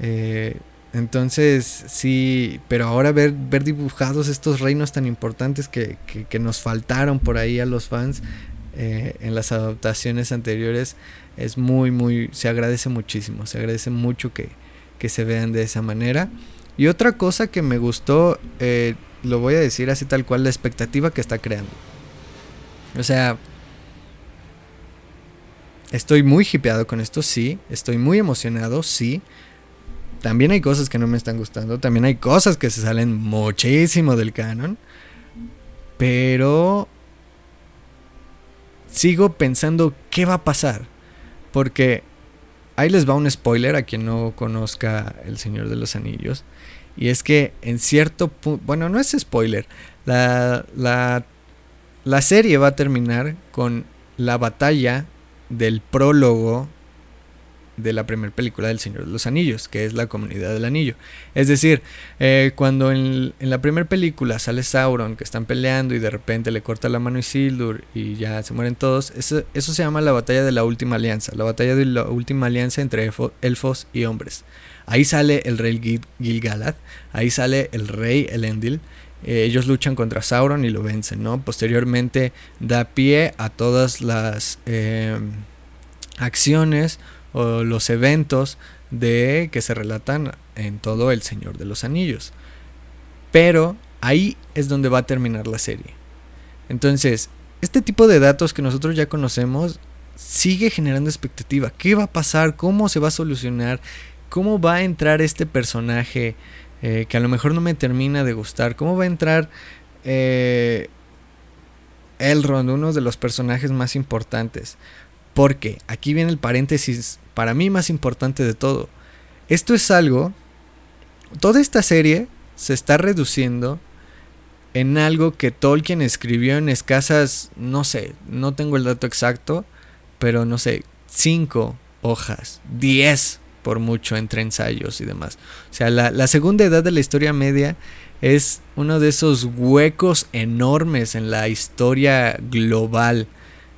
Speaker 1: Eh, entonces, sí, pero ahora ver, ver dibujados estos reinos tan importantes que, que, nos faltaron por ahí a los fans eh, en las adaptaciones anteriores es muy, muy, se agradece muchísimo, se agradece mucho que, que se vean de esa manera. Y otra cosa que me gustó, eh, lo voy a decir así tal cual, la expectativa que está creando. O sea, estoy muy hipeado con esto, sí, estoy muy emocionado, sí. También hay cosas que no me están gustando, también hay cosas que se salen muchísimo del canon. Pero sigo pensando qué va a pasar. Porque ahí les va un spoiler a quien no conozca El Señor de los Anillos. Y es que en cierto punto, bueno, no es spoiler, la, la, la serie va a terminar con la batalla del prólogo de la primera película del Señor de los Anillos, que es la comunidad del anillo. Es decir, eh, cuando en, la primera película sale Sauron, que están peleando y de repente le corta la mano Isildur y ya se mueren todos, eso, eso se llama la batalla de la última alianza, la batalla de la última alianza entre elfos y hombres. Ahí sale el rey Gil Gilgalad, ahí sale el rey Elendil. Eh, ellos luchan contra Sauron y lo vencen, ¿no? Posteriormente da pie a todas las eh, acciones o los eventos de que se relatan en todo El Señor de los Anillos. Pero ahí es donde va a terminar la serie. Entonces, este tipo de datos que nosotros ya conocemos sigue generando expectativa. ¿Qué va a pasar? ¿Cómo se va a solucionar? ¿Cómo va a entrar este personaje eh, que a lo mejor no me termina de gustar? ¿Cómo va a entrar eh, Elrond, uno de los personajes más importantes? Porque aquí viene el paréntesis para mí más importante de todo. Esto es algo, toda esta serie se está reduciendo en algo que Tolkien escribió en escasas, no sé, no tengo el dato exacto, pero no sé, cinco hojas, diez por mucho entre ensayos y demás. O sea, la, segunda edad de la historia media es uno de esos huecos enormes en la historia global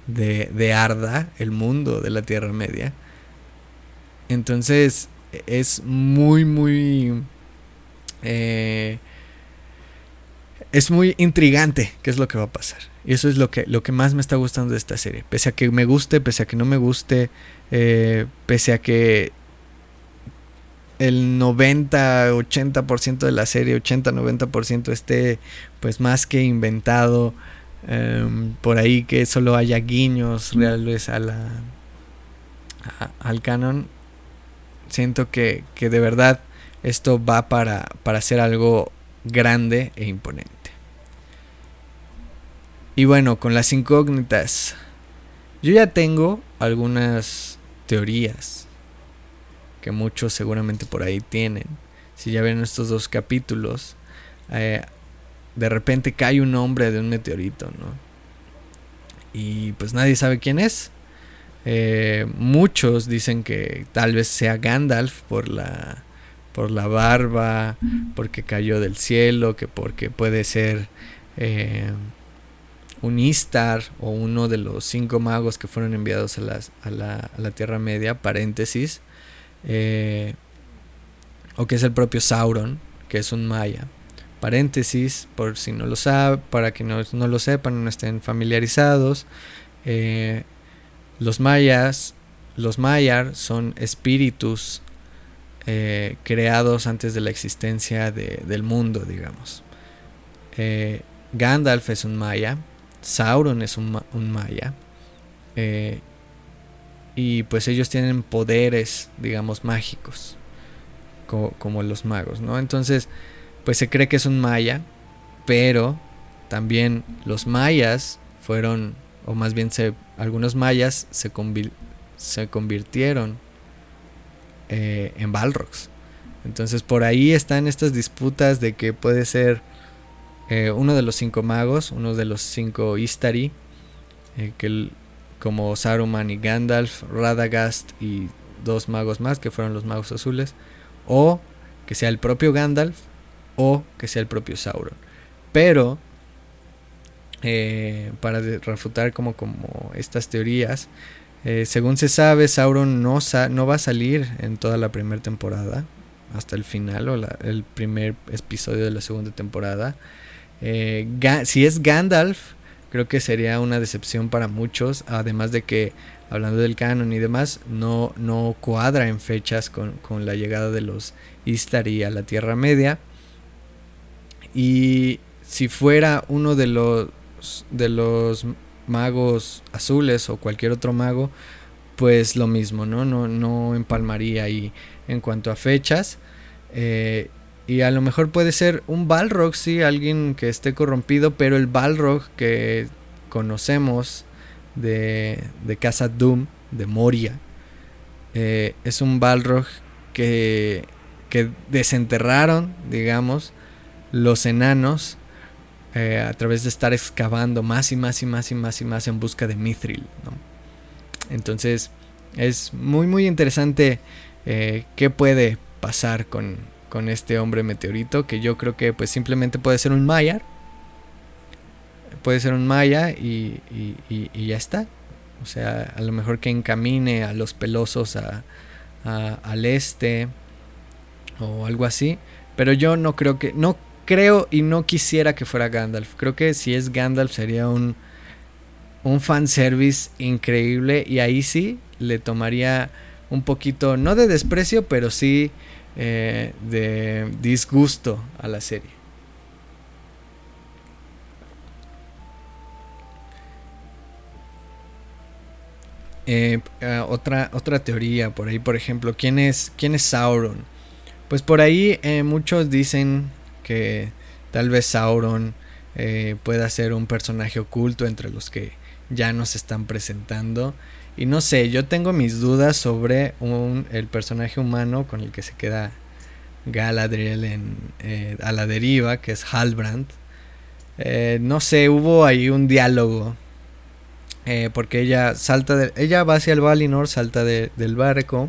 Speaker 1: de, de Arda, el mundo de la Tierra Media Entonces es muy, muy... Eh, es muy intrigante qué es lo que va a pasar. Y eso es lo que, lo que más me está gustando de esta serie. Pese a que me guste, pese a que no me guste, eh, pese a que el 90, 80% de la serie, 80, 90% esté pues más que inventado. Em, por ahí que solo haya guiños reales a la, al canon. Siento que, que de verdad esto va para, para hacer algo grande e imponente. Y bueno, con las incógnitas. Yo ya tengo algunas teorías que muchos seguramente por ahí tienen. Si ya ven estos dos capítulos, eh, de repente cae un hombre de un meteorito, ¿no? Y pues nadie sabe quién es. Eh, muchos dicen que tal vez sea Gandalf por la por la barba, porque cayó del cielo, que porque puede ser eh, un Istar o uno de los cinco magos que fueron enviados a, la, Tierra Media, paréntesis, eh, o que es el propio Sauron, que es un maya. Paréntesis, por si no lo sabe, para que no, lo sepan, no estén familiarizados. Eh, los mayas, los mayar son espíritus eh, creados antes de la existencia del mundo, digamos. Gandalf es un maya, Sauron es un, maya. Eh, y pues ellos tienen poderes, digamos, mágicos. Como, los magos, ¿no? Entonces, pues se cree que es un maya. Pero también los mayas fueron, o más bien se, algunos mayas se, se convirtieron eh, en Balrogs. Entonces por ahí están estas disputas de que puede ser eh, uno de los cinco magos, uno de los cinco Istari, eh, que como Saruman y Gandalf, Radagast y dos magos más, que fueron los magos azules, o que sea el propio Gandalf, o que sea el propio Sauron. Pero, eh, para refutar como, como estas teorías, según se sabe, Sauron no, no va a salir en toda la primera temporada, hasta el final o el primer episodio de la segunda temporada. Eh, si es Gandalf, creo que sería una decepción para muchos, además de que, hablando del canon y demás, no, no cuadra en fechas con, la llegada de los Istari a la Tierra Media. Y si fuera uno de los, de los magos azules o cualquier otro mago, pues lo mismo, ¿no? No, no empalmaría ahí en cuanto a fechas. Eh, y a lo mejor puede ser un Balrog, sí, alguien que esté corrompido, pero el Balrog que conocemos de, de Casa Doom, de Moria, eh, es un Balrog que, que desenterraron, digamos, los enanos eh, a través de estar excavando más y más y más y más y más en busca de Mithril. Entonces es muy muy interesante eh, qué puede pasar con, con este hombre meteorito que yo creo que pues simplemente puede ser un Maya. Puede ser un Maya y, y, ya está. O sea, a lo mejor que encamine a los pelosos a, al este o algo así. Pero yo no creo que, no creo y no quisiera que fuera Gandalf. Creo que si es Gandalf sería un, un fanservice increíble y ahí sí le tomaría un poquito, no de desprecio, pero sí eh, de disgusto a la serie. Eh, eh, otra, otra teoría por ahí, por ejemplo, ¿quién es, quién es Sauron? Pues por ahí muchos dicen que tal vez Sauron pueda ser un personaje oculto entre los que ya nos están presentando y no sé, yo tengo mis dudas sobre un, el personaje humano con el que se queda Galadriel en, eh, a la deriva, que es Halbrand. Eh, no sé, hubo ahí un diálogo. Eh, porque ella salta de, ella va hacia el Valinor, salta del barco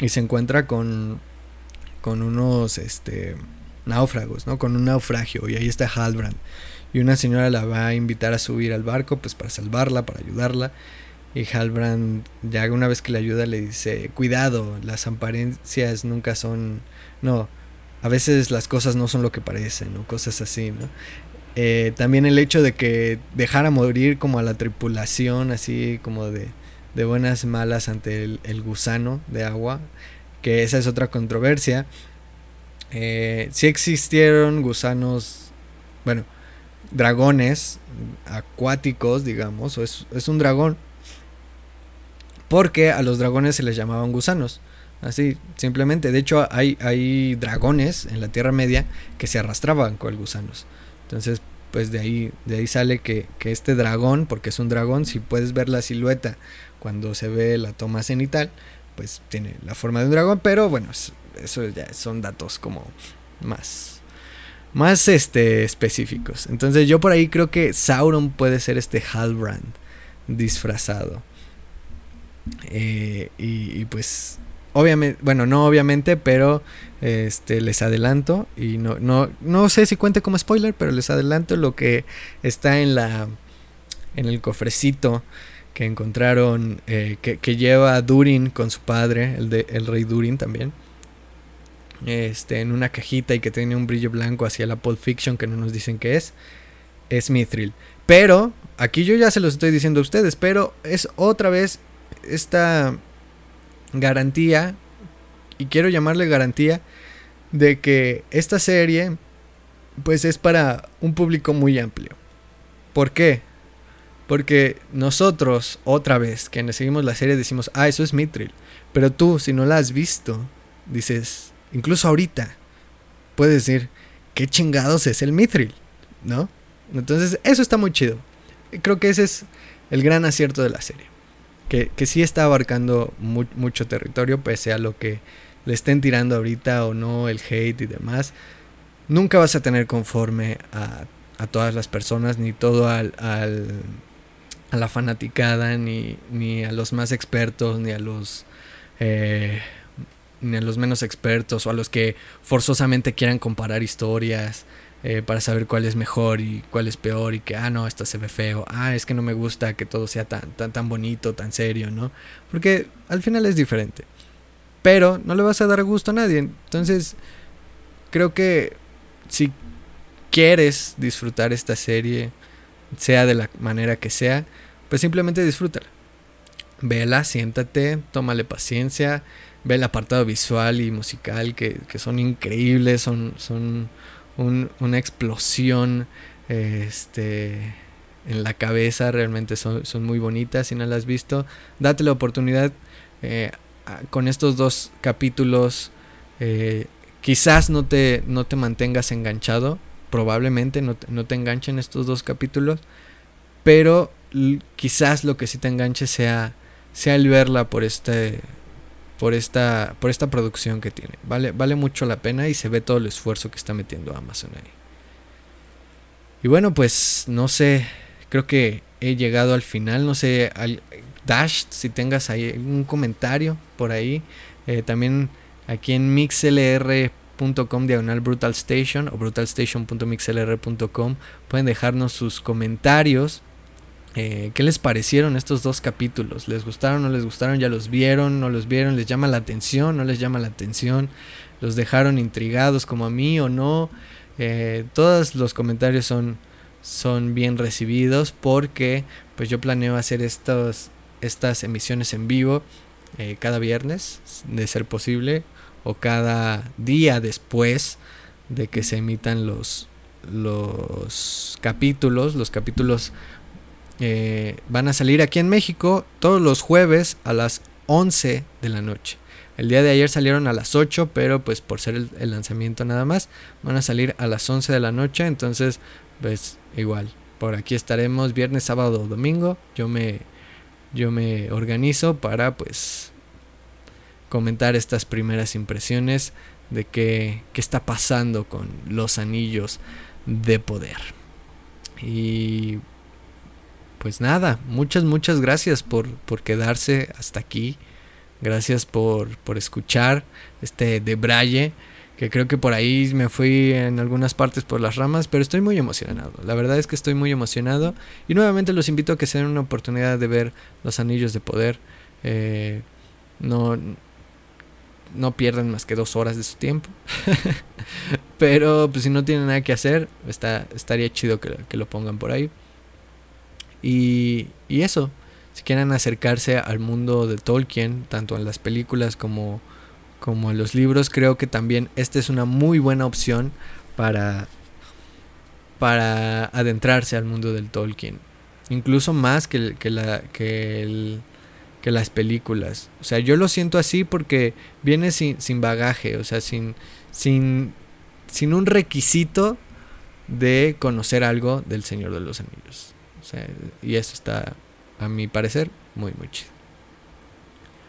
Speaker 1: y se encuentra con con unos este náufragos, ¿no? Con un naufragio y ahí está Halbrand. Y una señora la va a invitar a subir al barco pues para salvarla, para ayudarla y Halbrand ya una vez que le ayuda le dice, cuidado, las apariencias nunca son, no, a veces las cosas no son lo que parecen, o cosas así, ¿no? Eh, también el hecho de que dejara morir como a la tripulación, así como de, de buenas malas ante el, gusano de agua, que esa es otra controversia. Eh, si existieron gusanos, bueno, dragones acuáticos, digamos, o es, es un dragón, porque a los dragones se les llamaban gusanos. Así, simplemente. De hecho, hay, hay dragones en la Tierra Media que se arrastraban con gusanos. Entonces, pues de ahí, de ahí sale que, que, este dragón, porque es un dragón, si puedes ver la silueta cuando se ve la toma cenital, pues tiene la forma de un dragón, pero bueno, eso ya son datos como más, más este, específicos. Entonces yo por ahí creo que Sauron puede ser este Halbrand disfrazado. Eh, y, pues obviamente, bueno, no obviamente, pero este les adelanto y no no no sé si cuente como spoiler, pero les adelanto lo que está en la en el cofrecito que encontraron eh, que, lleva Durin con su padre, el de el rey Durin también. Este, en una cajita y que tiene un brillo blanco hacia la Pulp Fiction que no nos dicen qué es, es Mithril. Pero, aquí yo ya se los estoy diciendo a ustedes, pero es otra vez esta garantía, y quiero llamarle garantía, de que esta serie pues es para un público muy amplio. ¿Por qué? Porque nosotros, otra vez, que seguimos la serie, decimos, ah, eso es Mithril. Pero tú, si no la has visto, dices, incluso ahorita, puedes decir, ¿qué chingados es el Mithril? ¿No? Entonces, eso está muy chido. Creo que ese es el gran acierto de la serie que, que sí está abarcando mucho territorio, pese a lo que le estén tirando ahorita o no, el hate y demás. Nunca vas a tener conforme a, a todas las personas, ni todo al, al, a la fanaticada, ni, ni a los más expertos, ni a los... Eh, ni a los menos expertos o a los que forzosamente quieran comparar historias. Eh, para saber cuál es mejor y cuál es peor y que, ah, no, esta se ve feo, ah, es que no me gusta que todo sea tan, tan, tan bonito, tan serio, ¿no? Porque al final es diferente. Pero no le vas a dar gusto a nadie. Entonces, creo que si quieres disfrutar esta serie, sea de la manera que sea, pues simplemente disfrútala. Vela, siéntate, tómale paciencia, ve el apartado visual y musical que, que son increíbles, son, son una explosión este, en la cabeza, realmente son, muy bonitas, si no las has visto, date la oportunidad eh, con estos dos capítulos, eh, quizás no te, no te mantengas enganchado, probablemente no te, no te enganchen estos dos capítulos, pero quizás lo que sí te enganche sea, sea el verla por este por esta, por esta producción que tiene. Vale, vale mucho la pena y se ve todo el esfuerzo que está metiendo Amazon ahí. Y bueno, pues no sé, creo que he llegado al final. No sé, al, Dash, si tengas ahí un comentario por ahí. Eh, también aquí en mixlr.com diagonal Brutal Station o brutalstation.mixlr.com pueden dejarnos sus comentarios eh, ¿Qué les parecieron estos dos capítulos? ¿Les gustaron o no les gustaron? ¿Ya los vieron? ¿No los vieron? ¿Les llama la atención? ¿No les llama la atención? ¿Los dejaron intrigados como a mí o no? Eh, todos los comentarios son, son bien recibidos porque pues yo planeo hacer estas emisiones en vivo eh, cada viernes, de ser posible, o cada día después de que se emitan los, los capítulos, los capítulos eh, van a salir aquí en México todos los jueves a las 11 de la noche. El día de ayer salieron a las 8, pero pues por ser el, lanzamiento nada más, van a salir a las 11 de la noche. Entonces, pues igual, por aquí estaremos viernes, sábado, domingo. Yo me, yo me organizo para pues comentar estas primeras impresiones de qué, qué está pasando con los anillos de poder. Y pues nada, muchas, muchas gracias por, por quedarse hasta aquí. Gracias por, por escuchar este de Braille que creo que por ahí me fui en algunas partes por las ramas, pero estoy muy emocionado. La verdad es que estoy muy emocionado y nuevamente los invito a que se den una oportunidad de ver los anillos de poder. Eh, no, no pierdan más que dos horas de su tiempo. pero pues si no tienen nada que hacer, está, estaría chido que, que lo pongan por ahí. Y, y eso, si quieren acercarse al mundo de Tolkien, tanto en las películas como como en los libros, creo que también esta es una muy buena opción para, para adentrarse al mundo del Tolkien. Incluso más que, la, que, que las películas. O sea, yo lo siento así porque viene sin, sin bagaje, o sea, sin, sin, sin un requisito de conocer algo del Señor de los Anillos. Y eso está, a mi parecer, muy, muy chido.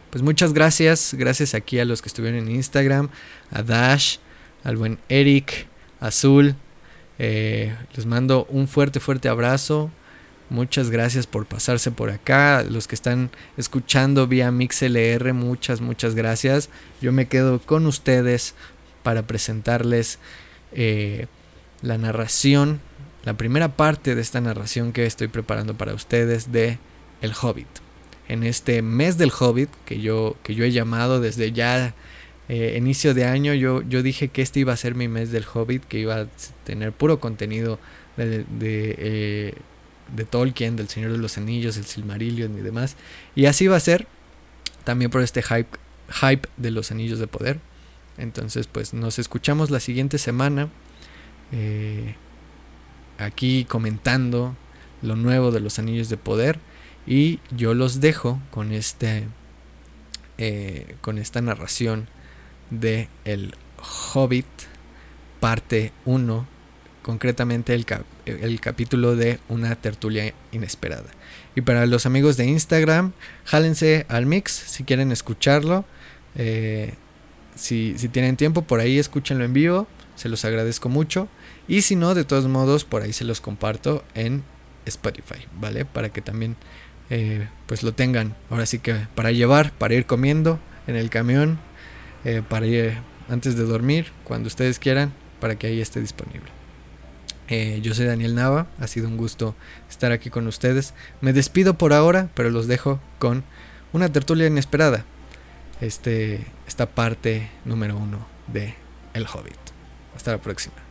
Speaker 1: Pues muchas gracias, gracias aquí a los que estuvieron en Instagram, a Dash, al buen Eric, Azul. Eh, les mando un fuerte, fuerte abrazo. Muchas gracias por pasarse por acá. Los que están escuchando vía MixLR, muchas, muchas gracias. Yo me quedo con ustedes para presentarles eh, la narración, la primera parte de esta narración que estoy preparando para ustedes de El Hobbit en este mes del Hobbit que yo, que yo he llamado desde ya eh, inicio de año. Yo, yo dije que este iba a ser mi mes del Hobbit, que iba a tener puro contenido de, de, eh, de Tolkien, del Señor de los Anillos, el Silmarillion y demás. Y así va a ser también por este hype, hype de los Anillos de Poder. Entonces, pues nos escuchamos la siguiente semana. Eh, aquí comentando lo nuevo de los Anillos de Poder. Y yo los dejo con este. Eh, con esta narración de El Hobbit, parte 1, concretamente el, el, capítulo de una tertulia inesperada. Y para los amigos de Instagram, jálense al mix si quieren escucharlo. Eh, si, si tienen tiempo, por ahí escúchenlo en vivo, se los agradezco mucho. Y si no, de todos modos, por ahí se los comparto en Spotify, ¿vale? Para que también eh, pues lo tengan. Ahora sí que para llevar, para ir comiendo en el camión, eh, para ir antes de dormir, cuando ustedes quieran, para que ahí esté disponible. Eh, yo soy Daniel Nava, ha sido un gusto estar aquí con ustedes. Me despido por ahora, pero los dejo con una tertulia inesperada. Este, esta parte número uno de El Hobbit. Hasta la próxima.